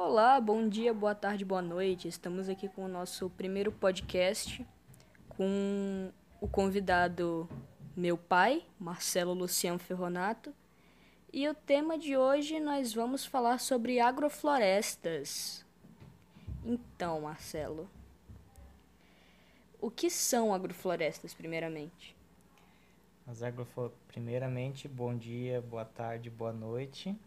Olá, bom dia, boa tarde, boa noite. Estamos aqui com o nosso primeiro podcast com o convidado meu pai, Marcelo Luciano Ferronato. E o tema de hoje nós vamos falar sobre agroflorestas. Então, Marcelo, o que são agroflorestas, primeiramente? As agroflo... Primeiramente, bom dia, boa tarde, boa noite.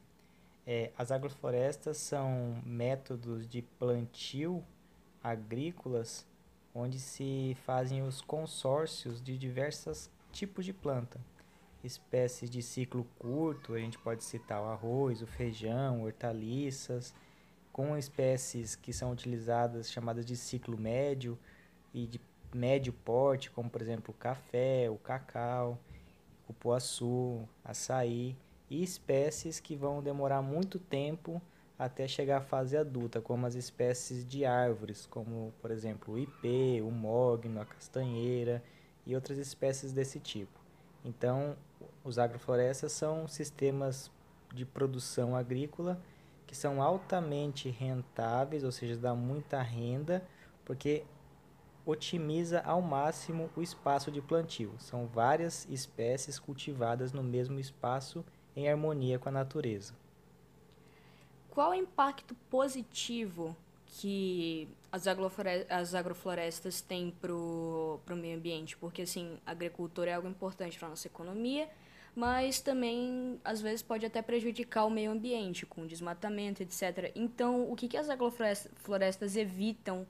É, as agroflorestas são métodos de plantio agrícolas onde se fazem os consórcios de diversos tipos de planta. Espécies de ciclo curto, a gente pode citar o arroz, o feijão, hortaliças, com espécies que são utilizadas chamadas de ciclo médio e de médio porte, como por exemplo o café, o cacau, o cupuaçu, açaí e espécies que vão demorar muito tempo até chegar à fase adulta, como as espécies de árvores, como por exemplo o ipê, o mogno, a castanheira e outras espécies desse tipo. Então, os agroflorestas são sistemas de produção agrícola que são altamente rentáveis, ou seja, dá muita renda, porque otimiza ao máximo o espaço de plantio. São várias espécies cultivadas no mesmo espaço em harmonia com a natureza. Qual o impacto positivo que as, as agroflorestas têm para o meio ambiente? Porque, assim, a agricultura é algo importante para a nossa economia, mas também, às vezes, pode até prejudicar o meio ambiente, com desmatamento, etc. Então, o que, que as agroflorestas evitam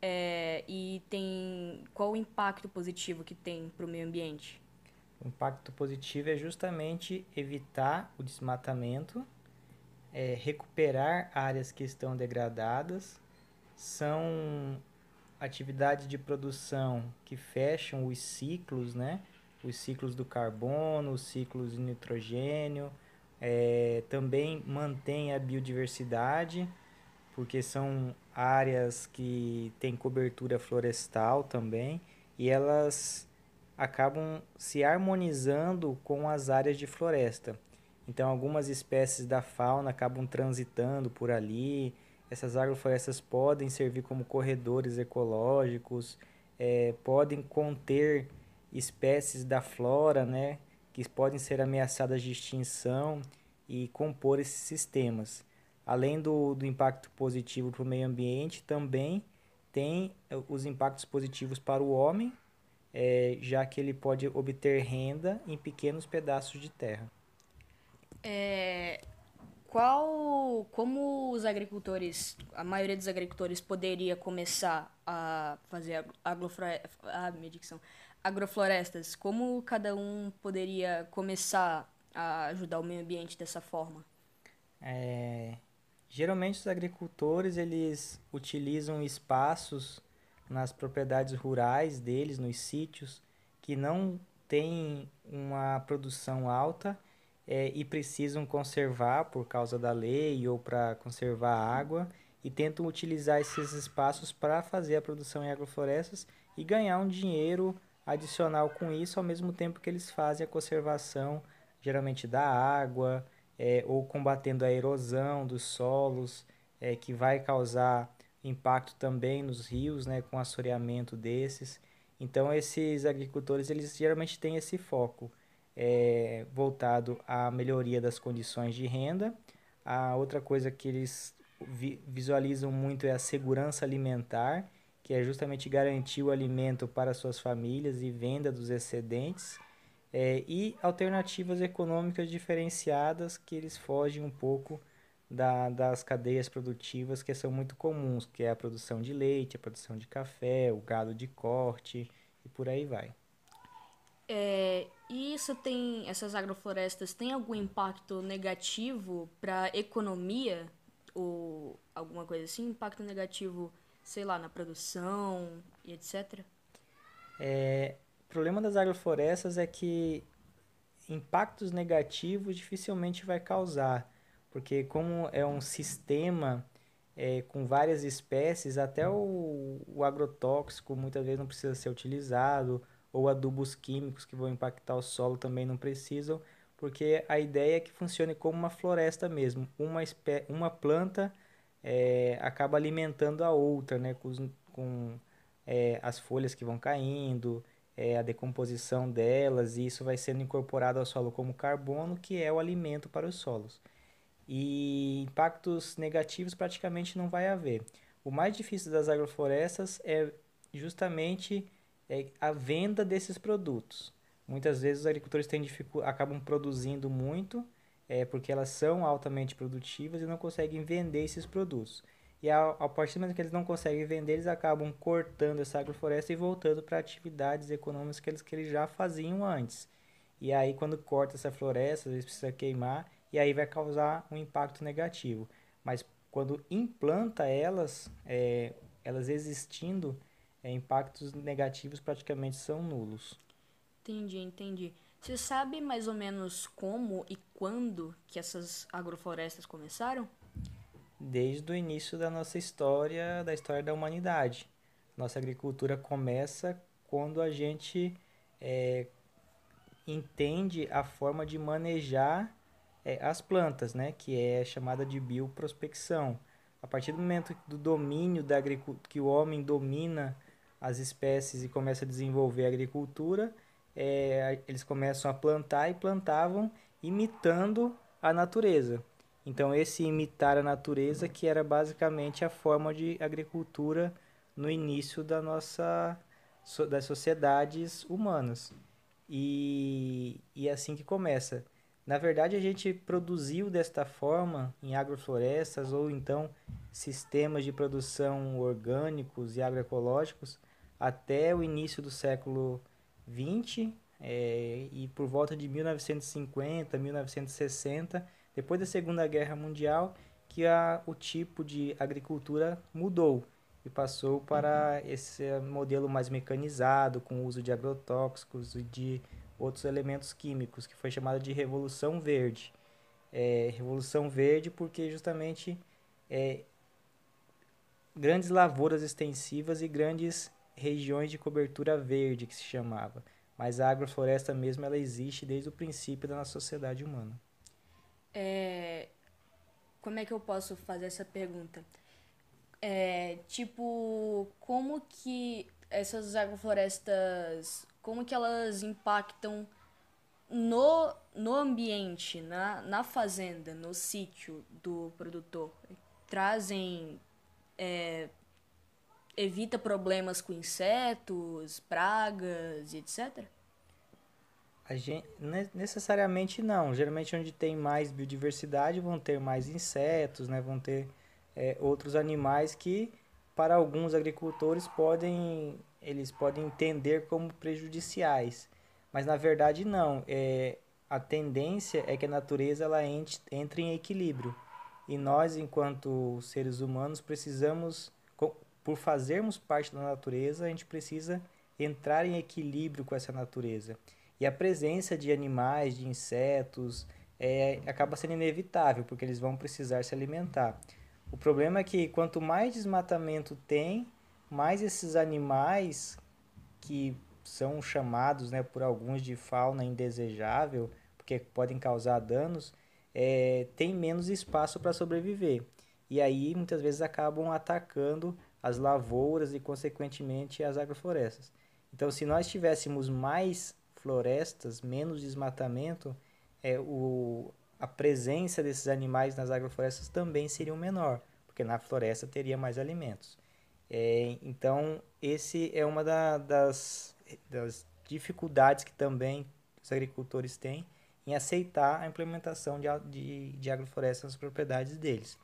é, e tem qual o impacto positivo que tem para o meio ambiente? O impacto positivo é justamente evitar o desmatamento, é, recuperar áreas que estão degradadas, são atividades de produção que fecham os ciclos, né? Os ciclos do carbono, os ciclos de nitrogênio, é, também mantém a biodiversidade, porque são áreas que têm cobertura florestal também, e elas acabam se harmonizando com as áreas de floresta. Então, algumas espécies da fauna acabam transitando por ali. Essas agroflorestas podem servir como corredores ecológicos, é, podem conter espécies da flora, né, que podem ser ameaçadas de extinção e compor esses sistemas. Além do, do impacto positivo para o meio ambiente, também tem eh, os impactos positivos para o homem, é, já que ele pode obter renda em pequenos pedaços de terra. É, qual, como os agricultores, a maioria dos agricultores poderia começar a fazer agroflorestas, ah, minha dicção, agroflorestas? Como cada um poderia começar a ajudar o meio ambiente dessa forma? É, geralmente os agricultores eles utilizam espaços nas propriedades rurais deles, nos sítios, que não têm uma produção alta é, e precisam conservar por causa da lei ou para conservar a água e tentam utilizar esses espaços para fazer a produção em agroflorestas e ganhar um dinheiro adicional com isso, ao mesmo tempo que eles fazem a conservação, geralmente da água, é, ou combatendo a erosão dos solos, é, que vai causar impacto também nos rios, né, com assoreamento desses. Então esses agricultores eles geralmente têm esse foco é, voltado à melhoria das condições de renda. A outra coisa que eles vi visualizam muito é a segurança alimentar, que é justamente garantir o alimento para suas famílias e venda dos excedentes. É, e alternativas econômicas diferenciadas que eles fogem um pouco da, das cadeias produtivas que são muito comuns, que é a produção de leite, a produção de café, o gado de corte e por aí vai. É, e isso tem, essas agroflorestas têm algum impacto negativo para a economia ou alguma coisa assim? Impacto negativo, sei lá, na produção e etc? É, o problema das agroflorestas é que impactos negativos dificilmente vai causar porque como é um sistema é, com várias espécies, até o, o agrotóxico muitas vezes não precisa ser utilizado, ou adubos químicos que vão impactar o solo também não precisam, porque a ideia é que funcione como uma floresta mesmo, uma, espé uma planta é, acaba alimentando a outra, né? Com, com é, as folhas que vão caindo, é, a decomposição delas, e isso vai sendo incorporado ao solo como carbono, que é o alimento para os solos. E impactos negativos praticamente não vai haver. O mais difícil das agroflorestas é justamente é, a venda desses produtos. Muitas vezes os agricultores têm acabam produzindo muito, é, porque elas são altamente produtivas e não conseguem vender esses produtos. E a, a partir do momento que eles não conseguem vender, eles acabam cortando essa agrofloresta e voltando para atividades econômicas que eles, que eles já faziam antes. E aí, quando corta essa floresta, eles precisam queimar e aí vai causar um impacto negativo. Mas quando implanta elas, é, elas existindo, é, impactos negativos praticamente são nulos. Entendi, entendi. Você sabe mais ou menos como e quando que essas agroflorestas começaram? desde o início da nossa história, da história da humanidade. Nossa agricultura começa quando a gente é, entende a forma de manejar é, as plantas, né, que é chamada de bioprospecção. A partir do momento do domínio da agricultura, que o homem domina as espécies e começa a desenvolver a agricultura, é, eles começam a plantar e plantavam imitando a natureza. Então, esse imitar a natureza, que era basicamente a forma de agricultura no início da nossa, das sociedades humanas. E, e é assim que começa. Na verdade, a gente produziu desta forma em agroflorestas ou então sistemas de produção orgânicos e agroecológicos até o início do século XX é, e por volta de 1950, 1960 depois da Segunda Guerra Mundial, que a, o tipo de agricultura mudou e passou para esse modelo mais mecanizado, com o uso de agrotóxicos e de outros elementos químicos, que foi chamada de Revolução Verde. É, Revolução Verde porque justamente é, grandes lavouras extensivas e grandes regiões de cobertura verde, que se chamava. Mas a agrofloresta mesmo ela existe desde o princípio da nossa sociedade humana. É, como é que eu posso fazer essa pergunta? É, tipo, como que essas agroflorestas, como que elas impactam no, no ambiente, na, na fazenda, no sítio do produtor? Trazem, é, evita problemas com insetos, pragas e etc? A gente, necessariamente não. Geralmente onde tem mais biodiversidade vão ter mais insetos, né? vão ter é, outros animais que para alguns agricultores podem eles podem entender como prejudiciais. Mas na verdade não. É, a tendência é que a natureza ela entre em equilíbrio. E nós, enquanto seres humanos, precisamos, por fazermos parte da natureza, a gente precisa entrar em equilíbrio com essa natureza. E a presença de animais, de insetos, é, acaba sendo inevitável, porque eles vão precisar se alimentar. O problema é que quanto mais desmatamento tem, mais esses animais que são chamados né, por alguns de fauna indesejável, porque podem causar danos, é, tem menos espaço para sobreviver. E aí muitas vezes acabam atacando as lavouras e, consequentemente, as agroflorestas. Então, se nós tivéssemos mais florestas, menos desmatamento, é, o, a presença desses animais nas agroflorestas também seria menor, porque na floresta teria mais alimentos. É, então, esse é uma da, das, das dificuldades que também os agricultores têm em aceitar a implementação de, de, de agroflorestas nas propriedades deles.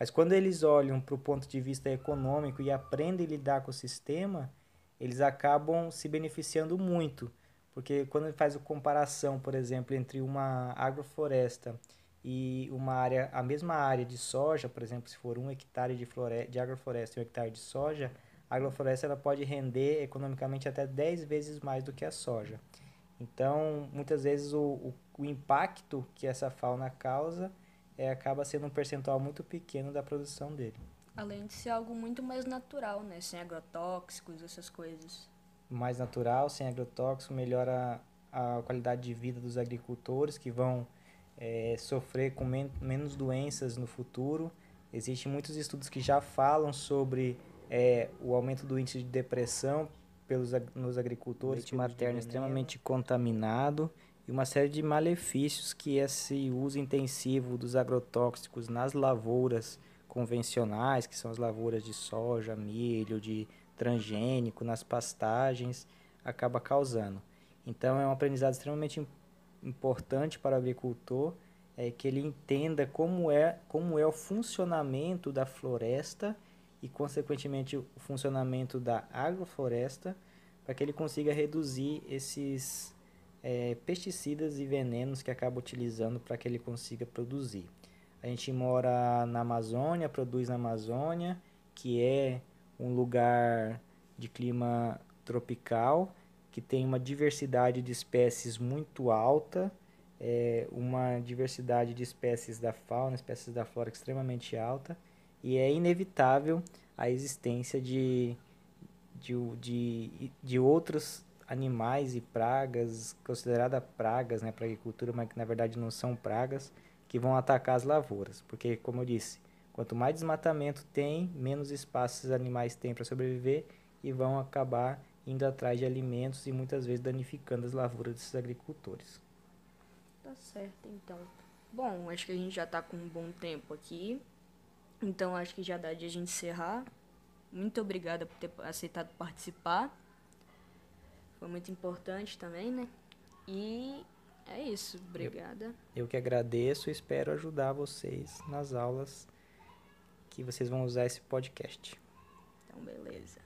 Mas quando eles olham para o ponto de vista econômico e aprendem a lidar com o sistema, eles acabam se beneficiando muito, porque quando ele faz a comparação, por exemplo, entre uma agrofloresta e uma área, a mesma área de soja, por exemplo, se for um hectare de, floresta, de agrofloresta e um hectare de soja, a agrofloresta ela pode render economicamente até 10 vezes mais do que a soja. Então, muitas vezes o, o, o impacto que essa fauna causa é, acaba sendo um percentual muito pequeno da produção dele. Além de ser algo muito mais natural, né? Sem agrotóxicos, essas coisas mais natural, sem agrotóxico, melhora a qualidade de vida dos agricultores que vão é, sofrer com men menos doenças no futuro. Existem muitos estudos que já falam sobre é, o aumento do índice de depressão pelos, nos agricultores, leite materno extremamente contaminado e uma série de malefícios que esse uso intensivo dos agrotóxicos nas lavouras convencionais, que são as lavouras de soja, milho, de transgênico, nas pastagens, acaba causando. Então é um aprendizado extremamente importante para o agricultor é que ele entenda como é, como é o funcionamento da floresta e, consequentemente, o funcionamento da agrofloresta, para que ele consiga reduzir esses é, pesticidas e venenos que acaba utilizando para que ele consiga produzir. A gente mora na Amazônia, produz na Amazônia, que é um lugar de clima tropical, que tem uma diversidade de espécies muito alta, é, uma diversidade de espécies da fauna, espécies da flora extremamente alta, e é inevitável a existência de, de, de, de outros animais e pragas, consideradas pragas né, para a agricultura, mas que na verdade não são pragas, que vão atacar as lavouras. Porque, como eu disse, quanto mais desmatamento tem, menos espaço esses animais têm para sobreviver e vão acabar indo atrás de alimentos e muitas vezes danificando as lavouras desses agricultores. Tá certo, então. Bom, acho que a gente já está com um bom tempo aqui. Então acho que já dá de a gente encerrar. Muito obrigada por ter aceitado participar. Foi muito importante também, né? E é isso, obrigada. Eu, eu que agradeço e espero ajudar vocês nas aulas que vocês vão usar esse podcast. Então, beleza.